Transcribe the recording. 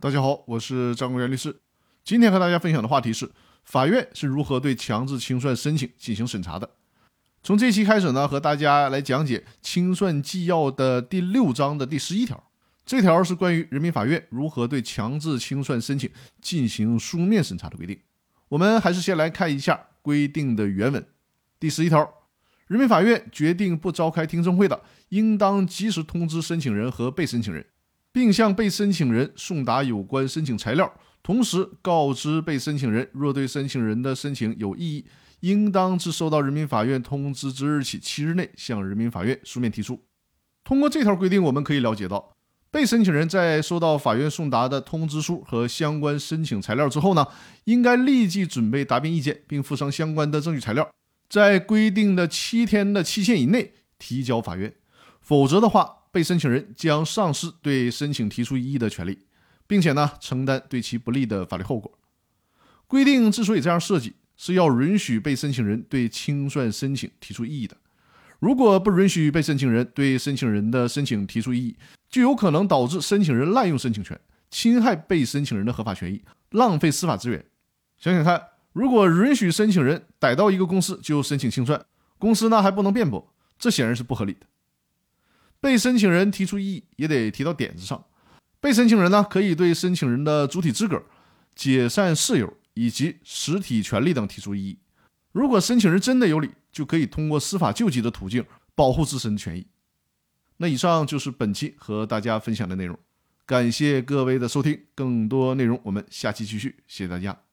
大家好，我是张国元律师。今天和大家分享的话题是法院是如何对强制清算申请进行审查的。从这期开始呢，和大家来讲解清算纪要的第六章的第十一条。这条是关于人民法院如何对强制清算申请进行书面审查的规定。我们还是先来看一下规定的原文。第十一条，人民法院决定不召开听证会的，应当及时通知申请人和被申请人。并向被申请人送达有关申请材料，同时告知被申请人，若对申请人的申请有异议，应当自收到人民法院通知之日起七日内向人民法院书面提出。通过这条规定，我们可以了解到，被申请人在收到法院送达的通知书和相关申请材料之后呢，应该立即准备答辩意见，并附上相关的证据材料，在规定的七天的期限以内提交法院，否则的话。被申请人将丧失对申请提出异议的权利，并且呢承担对其不利的法律后果。规定之所以这样设计，是要允许被申请人对清算申请提出异议的。如果不允许被申请人对申请人的申请提出异议，就有可能导致申请人滥用申请权，侵害被申请人的合法权益，浪费司法资源。想想看，如果允许申请人逮到一个公司就申请清算，公司呢还不能辩驳，这显然是不合理的。被申请人提出异议也得提到点子上。被申请人呢，可以对申请人的主体资格、解散事由以及实体权利等提出异议。如果申请人真的有理，就可以通过司法救济的途径保护自身的权益。那以上就是本期和大家分享的内容，感谢各位的收听。更多内容我们下期继续，谢谢大家。